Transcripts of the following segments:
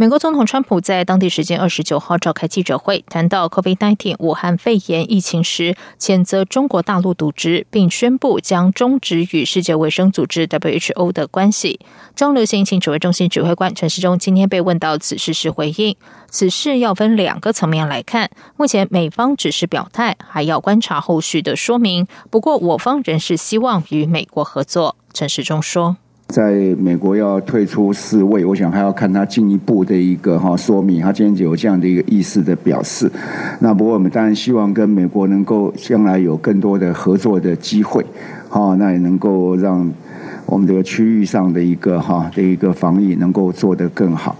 美国总统川普在当地时间二十九号召开记者会，谈到 COVID-19 武汉肺炎疫情时，谴责中国大陆渎职，并宣布将终止与世界卫生组织 WHO 的关系。中流行疫情指挥中心指挥官陈时中今天被问到此事时回应，此事要分两个层面来看。目前美方只是表态，还要观察后续的说明。不过我方仍是希望与美国合作。陈时中说。在美国要退出世卫，我想还要看他进一步的一个哈说明。他今天有这样的一个意思的表示。那不过我们当然希望跟美国能够将来有更多的合作的机会，好，那也能够让我们这个区域上的一个哈的一个防疫能够做得更好。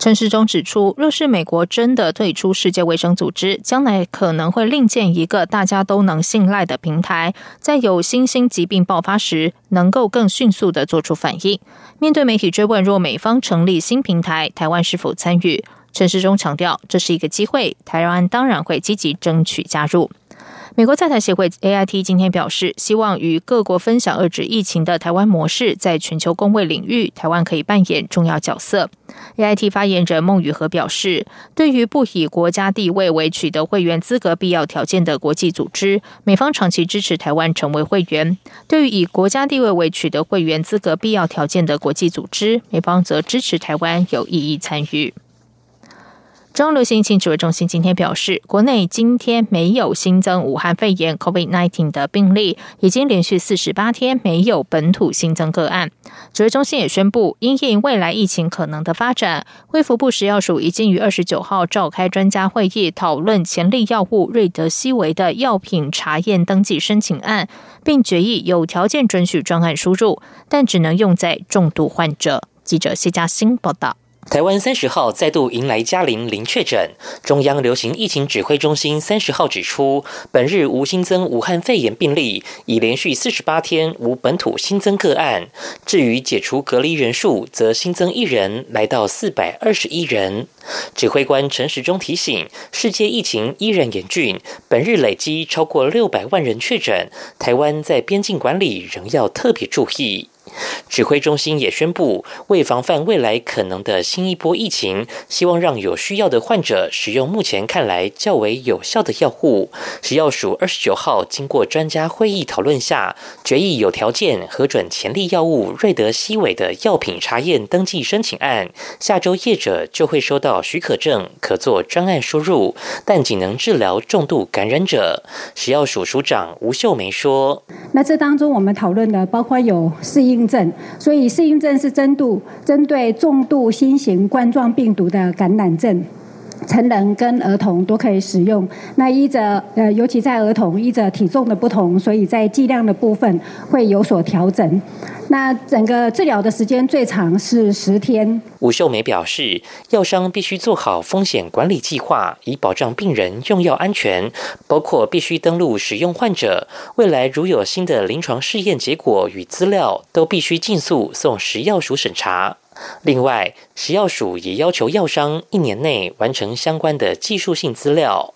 陈世忠指出，若是美国真的退出世界卫生组织，将来可能会另建一个大家都能信赖的平台，在有新兴疾病爆发时，能够更迅速的做出反应。面对媒体追问，若美方成立新平台，台湾是否参与？陈世忠强调，这是一个机会，台湾当然会积极争取加入。美国在台协会 A I T 今天表示，希望与各国分享遏制疫情的台湾模式，在全球公卫领域，台湾可以扮演重要角色。A I T 发言人孟宇和表示，对于不以国家地位为取得会员资格必要条件的国际组织，美方长期支持台湾成为会员；对于以国家地位为取得会员资格必要条件的国际组织，美方则支持台湾有意义参与。中流行疫情指挥中心今天表示，国内今天没有新增武汉肺炎 （COVID-19） 的病例，已经连续四十八天没有本土新增个案。指挥中心也宣布，因应未来疫情可能的发展，卫福部食药署已经于二十九号召开专家会议，讨论潜力药物瑞德西韦的药品查验登记申请案，并决议有条件准许专案输入，但只能用在重度患者。记者谢嘉欣报道。台湾三十号再度迎来嘉陵零确诊。中央流行疫情指挥中心三十号指出，本日无新增武汉肺炎病例，已连续四十八天无本土新增个案。至于解除隔离人数，则新增一人，来到四百二十一人。指挥官陈时中提醒，世界疫情依然严峻，本日累积超过六百万人确诊，台湾在边境管理仍要特别注意。指挥中心也宣布，为防范未来可能的新一波疫情，希望让有需要的患者使用目前看来较为有效的药物。食药署二十九号经过专家会议讨论下，决议有条件核准潜力药物瑞德西韦的药品查验登记申请案。下周业者就会收到许可证，可做专案输入，但仅能治疗重度感染者。食药署署长吴秀梅说：“那这当中我们讨论的包括有适应。”症，所以适应症是针度针对重度新型冠状病毒的感染症，成人跟儿童都可以使用。那依着呃，尤其在儿童依着体重的不同，所以在剂量的部分会有所调整。那整个治疗的时间最长是十天。吴秀梅表示，药商必须做好风险管理计划，以保障病人用药安全，包括必须登录使用患者。未来如有新的临床试验结果与资料，都必须尽速送食药署审查。另外，食药署也要求药商一年内完成相关的技术性资料。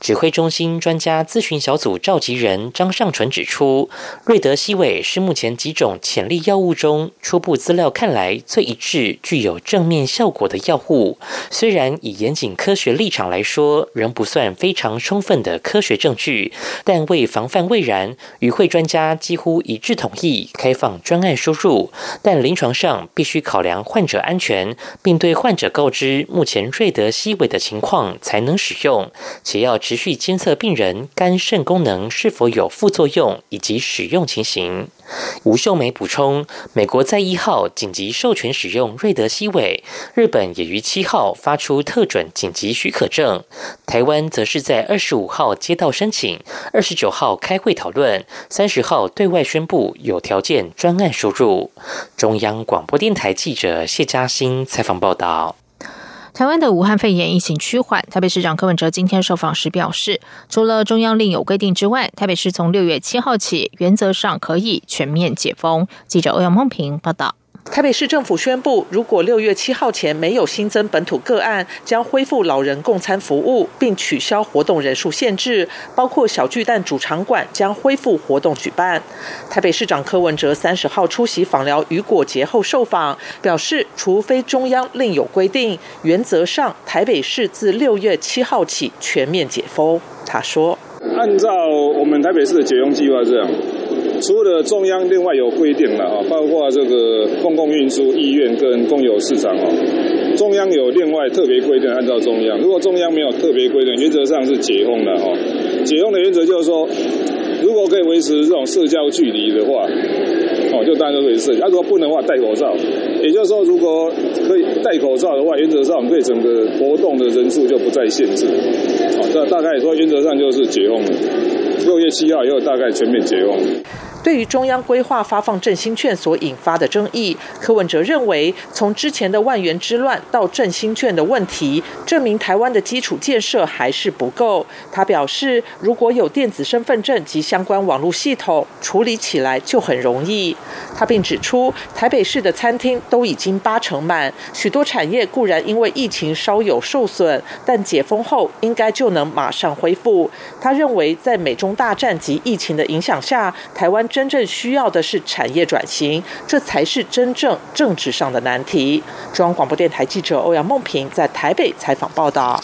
指挥中心专家咨询小组召集人张尚纯指出，瑞德西韦是目前几种潜力药物中初步资料看来最一致、具有正面效果的药物。虽然以严谨科学立场来说，仍不算非常充分的科学证据，但为防范未然，与会专家几乎一致同意开放专案输入。但临床上必须考量患者安全，并对患者告知目前瑞德西韦的情况，才能使用。且要持续监测病人肝肾功能是否有副作用以及使用情形。吴秀梅补充，美国在一号紧急授权使用瑞德西韦，日本也于七号发出特准紧急许可证，台湾则是在二十五号接到申请，二十九号开会讨论，三十号对外宣布有条件专案输入。中央广播电台记者谢嘉欣采访报道。台湾的武汉肺炎疫情趋缓，台北市长柯文哲今天受访时表示，除了中央另有规定之外，台北市从六月七号起，原则上可以全面解封。记者欧阳梦平报道。台北市政府宣布，如果六月七号前没有新增本土个案，将恢复老人共餐服务，并取消活动人数限制，包括小巨蛋主场馆将恢复活动举办。台北市长柯文哲三十号出席访疗雨果节后受访，表示，除非中央另有规定，原则上台北市自六月七号起全面解封。他说：“按照我们台北市的解封计划这样。”除了中央另外有规定了哈，包括这个公共运输、医院跟公有市场哦，中央有另外特别规定，按照中央。如果中央没有特别规定，原则上是解封的哈。解封的原则就是说，如果可以维持这种社交距离的话，哦，就当然可以设。那如果不能的话，戴口罩。也就是说，如果可以戴口罩的话，原则上我们对整个活动的人数就不再限制。好，这大概说原则上就是解封了。六月七号以后，大概全面解封。对于中央规划发放振兴券所引发的争议，柯文哲认为，从之前的万元之乱到振兴券的问题，证明台湾的基础建设还是不够。他表示，如果有电子身份证及相关网络系统，处理起来就很容易。他并指出，台北市的餐厅都已经八成满，许多产业固然因为疫情稍有受损，但解封后应该就能马上恢复。他认为，在美中大战及疫情的影响下，台湾。真正需要的是产业转型，这才是真正政治上的难题。中央广播电台记者欧阳梦平在台北采访报道。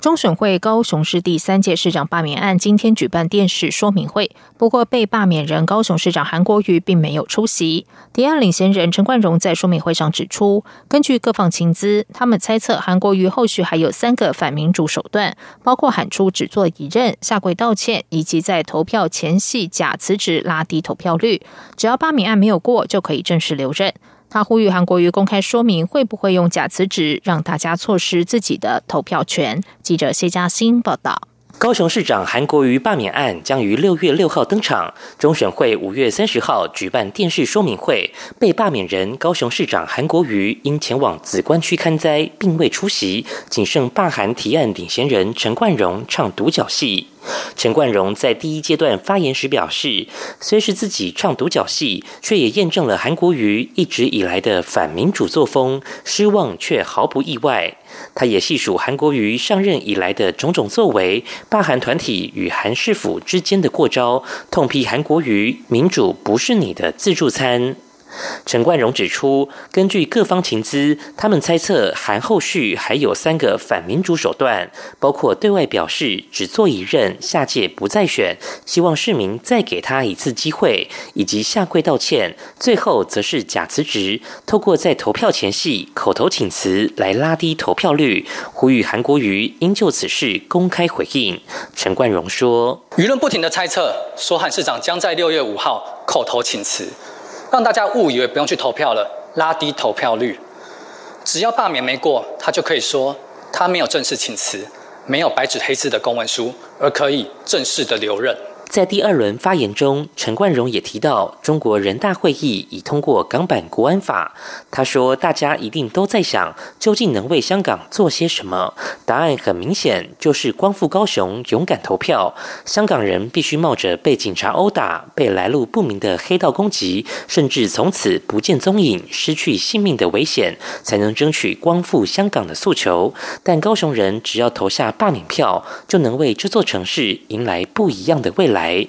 中选会高雄市第三届市长罢免案今天举办电视说明会，不过被罢免人高雄市长韩国瑜并没有出席。提案领衔人陈冠荣在说明会上指出，根据各方情资，他们猜测韩国瑜后续还有三个反民主手段，包括喊出只做一任、下跪道歉，以及在投票前夕假辞职拉低投票率。只要罢免案没有过，就可以正式留任。他呼吁韩国瑜公开说明会不会用假辞职，让大家错失自己的投票权。记者谢嘉欣报道。高雄市长韩国瑜罢免案将于六月六号登场，中选会五月三十号举办电视说明会。被罢免人高雄市长韩国瑜因前往紫关区看灾，并未出席，仅剩罢韩提案领衔人陈冠荣唱独角戏。陈冠荣在第一阶段发言时表示，虽是自己唱独角戏，却也验证了韩国瑜一直以来的反民主作风，失望却毫不意外。他也细数韩国瑜上任以来的种种作为，罢韩团体与韩市府之间的过招，痛批韩国瑜民主不是你的自助餐。陈冠荣指出，根据各方情资，他们猜测韩后续还有三个反民主手段，包括对外表示只做一任，下届不再选，希望市民再给他一次机会，以及下跪道歉；最后则是假辞职，透过在投票前夕口头请辞来拉低投票率，呼吁韩国瑜应就此事公开回应。陈冠荣说：“舆论不停的猜测，说韩市长将在六月五号口头请辞。”让大家误以为不用去投票了，拉低投票率。只要罢免没过，他就可以说他没有正式请辞，没有白纸黑字的公文书，而可以正式的留任。在第二轮发言中，陈冠荣也提到，中国人大会议已通过港版国安法。他说：“大家一定都在想，究竟能为香港做些什么？答案很明显，就是光复高雄，勇敢投票。香港人必须冒着被警察殴打、被来路不明的黑道攻击，甚至从此不见踪影、失去性命的危险，才能争取光复香港的诉求。但高雄人只要投下罢免票，就能为这座城市迎来不一样的未来。”来，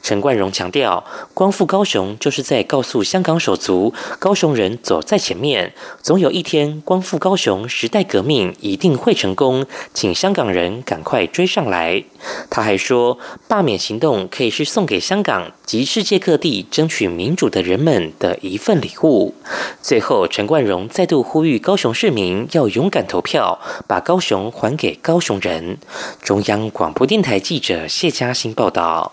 陈冠荣强调，光复高雄就是在告诉香港手足，高雄人走在前面，总有一天光复高雄时代革命一定会成功，请香港人赶快追上来。他还说，罢免行动可以是送给香港及世界各地争取民主的人们的一份礼物。最后，陈冠荣再度呼吁高雄市民要勇敢投票，把高雄还给高雄人。中央广播电台记者谢嘉欣报道。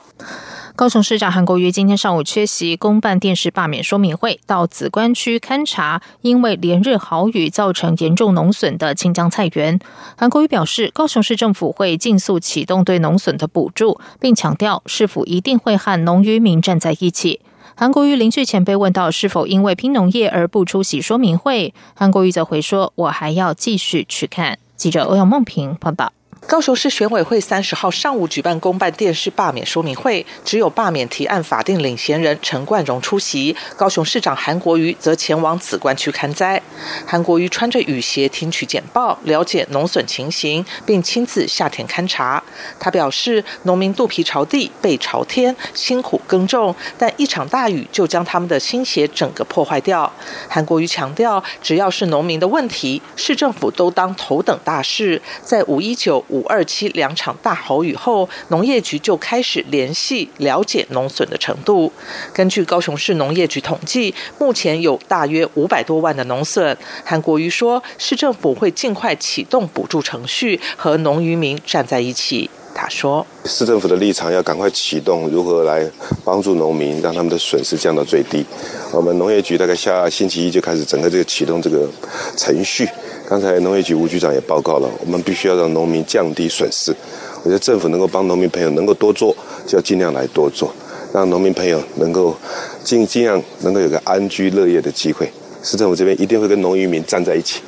高雄市长韩国瑜今天上午缺席公办电视罢免说明会，到紫关区勘察，因为连日豪雨造成严重农损的清江菜园。韩国瑜表示，高雄市政府会尽速启动对农损的补助，并强调市府一定会和农渔民站在一起。韩国瑜临去前被问到是否因为拼农业而不出席说明会，韩国瑜则回说：“我还要继续去看。”记者欧阳梦平报道。高雄市选委会三十号上午举办公办电视罢免说明会，只有罢免提案法定领衔人陈冠荣出席。高雄市长韩国瑜则前往紫关区看灾。韩国瑜穿着雨鞋听取简报，了解农损情形，并亲自下田勘察。他表示，农民肚皮朝地，背朝天，辛苦耕种，但一场大雨就将他们的心血整个破坏掉。韩国瑜强调，只要是农民的问题，市政府都当头等大事。在五一九。五二七两场大豪雨后，农业局就开始联系了解农损的程度。根据高雄市农业局统计，目前有大约五百多万的农损。韩国瑜说，市政府会尽快启动补助程序，和农渔民站在一起。他说，市政府的立场要赶快启动，如何来帮助农民，让他们的损失降到最低。我们农业局大概下星期一就开始整个这个启动这个程序。刚才农业局吴局长也报告了，我们必须要让农民降低损失。我觉得政府能够帮农民朋友能够多做，就要尽量来多做，让农民朋友能够尽尽量能够有个安居乐业的机会。市政府这边一定会跟农渔民站在一起。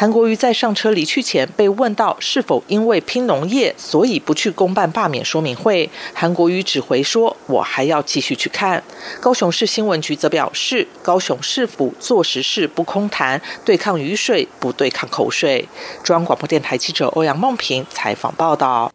韩国瑜在上车离去前被问到是否因为拼农业，所以不去公办罢免说明会。韩国瑜只回说：“我还要继续去看。”高雄市新闻局则表示：“高雄市府做实事不空谈，对抗雨水不对抗口水。”中央广播电台记者欧阳梦平采访报道。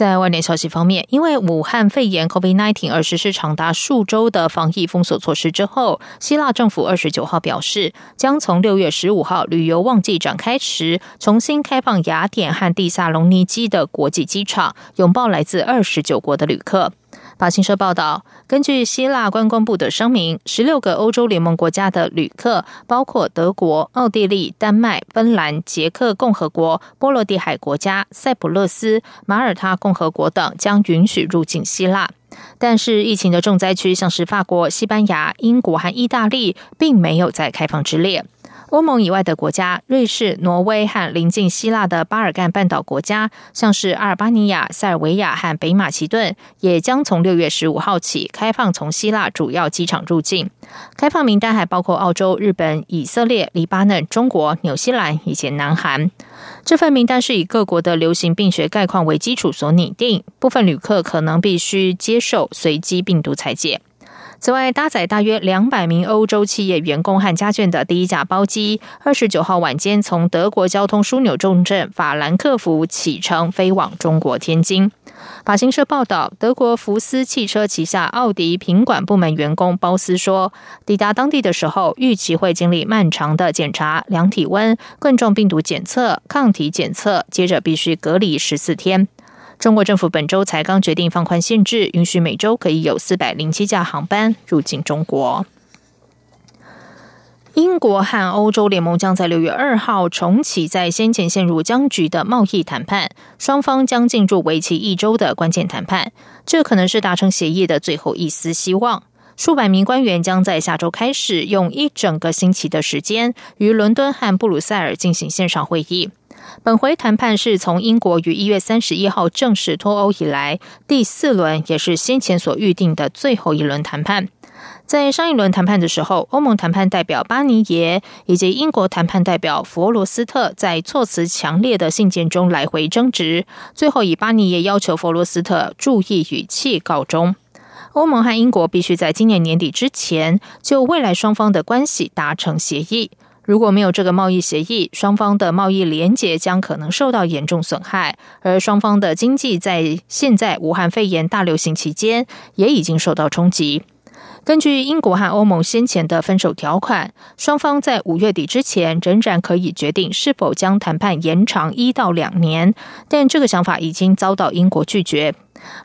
在外电消息方面，因为武汉肺炎 （COVID-19） 而实施长达数周的防疫封锁措施之后，希腊政府二十九号表示，将从六月十五号旅游旺季展开时，重新开放雅典和蒂萨隆尼基的国际机场，拥抱来自二十九国的旅客。法新社报道，根据希腊观光部的声明，十六个欧洲联盟国家的旅客，包括德国、奥地利、丹麦、芬兰、捷克共和国、波罗的海国家、塞浦路斯、马耳他共和国等，将允许入境希腊。但是，疫情的重灾区，像是法国、西班牙、英国和意大利，并没有在开放之列。欧盟以外的国家，瑞士、挪威和临近希腊的巴尔干半岛国家，像是阿尔巴尼亚、塞尔维亚和北马其顿，也将从六月十五号起开放从希腊主要机场入境。开放名单还包括澳洲、日本、以色列、黎巴嫩、中国、纽西兰以及南韩。这份名单是以各国的流行病学概况为基础所拟定，部分旅客可能必须接受随机病毒裁剪。此外，搭载大约两百名欧洲企业员工和家眷的第一架包机，二十九号晚间从德国交通枢纽重镇法兰克福启程，飞往中国天津。法新社报道，德国福斯汽车旗下奥迪品管部门员工包斯说，抵达当地的时候，预期会经历漫长的检查、量体温、冠状病毒检测、抗体检测，接着必须隔离十四天。中国政府本周才刚决定放宽限制，允许每周可以有四百零七架航班入境中国。英国和欧洲联盟将在六月二号重启在先前陷入僵局的贸易谈判，双方将进入为期一周的关键谈判，这可能是达成协议的最后一丝希望。数百名官员将在下周开始用一整个星期的时间，于伦敦和布鲁塞尔进行线上会议。本回谈判是从英国于一月三十一号正式脱欧以来第四轮，也是先前所预定的最后一轮谈判。在上一轮谈判的时候，欧盟谈判代表巴尼耶以及英国谈判代表弗罗斯特在措辞强烈的信件中来回争执，最后以巴尼耶要求弗罗斯特注意语气告终。欧盟和英国必须在今年年底之前就未来双方的关系达成协议。如果没有这个贸易协议，双方的贸易连结将可能受到严重损害，而双方的经济在现在武汉肺炎大流行期间也已经受到冲击。根据英国和欧盟先前的分手条款，双方在五月底之前仍然可以决定是否将谈判延长一到两年，但这个想法已经遭到英国拒绝。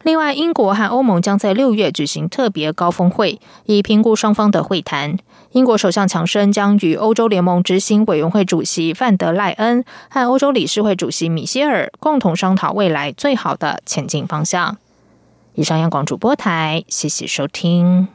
另外，英国和欧盟将在六月举行特别高峰会，以评估双方的会谈。英国首相强生将与欧洲联盟执行委员会主席范德赖恩和欧洲理事会主席米歇尔共同商讨未来最好的前进方向。以上，央广主播台，谢谢收听。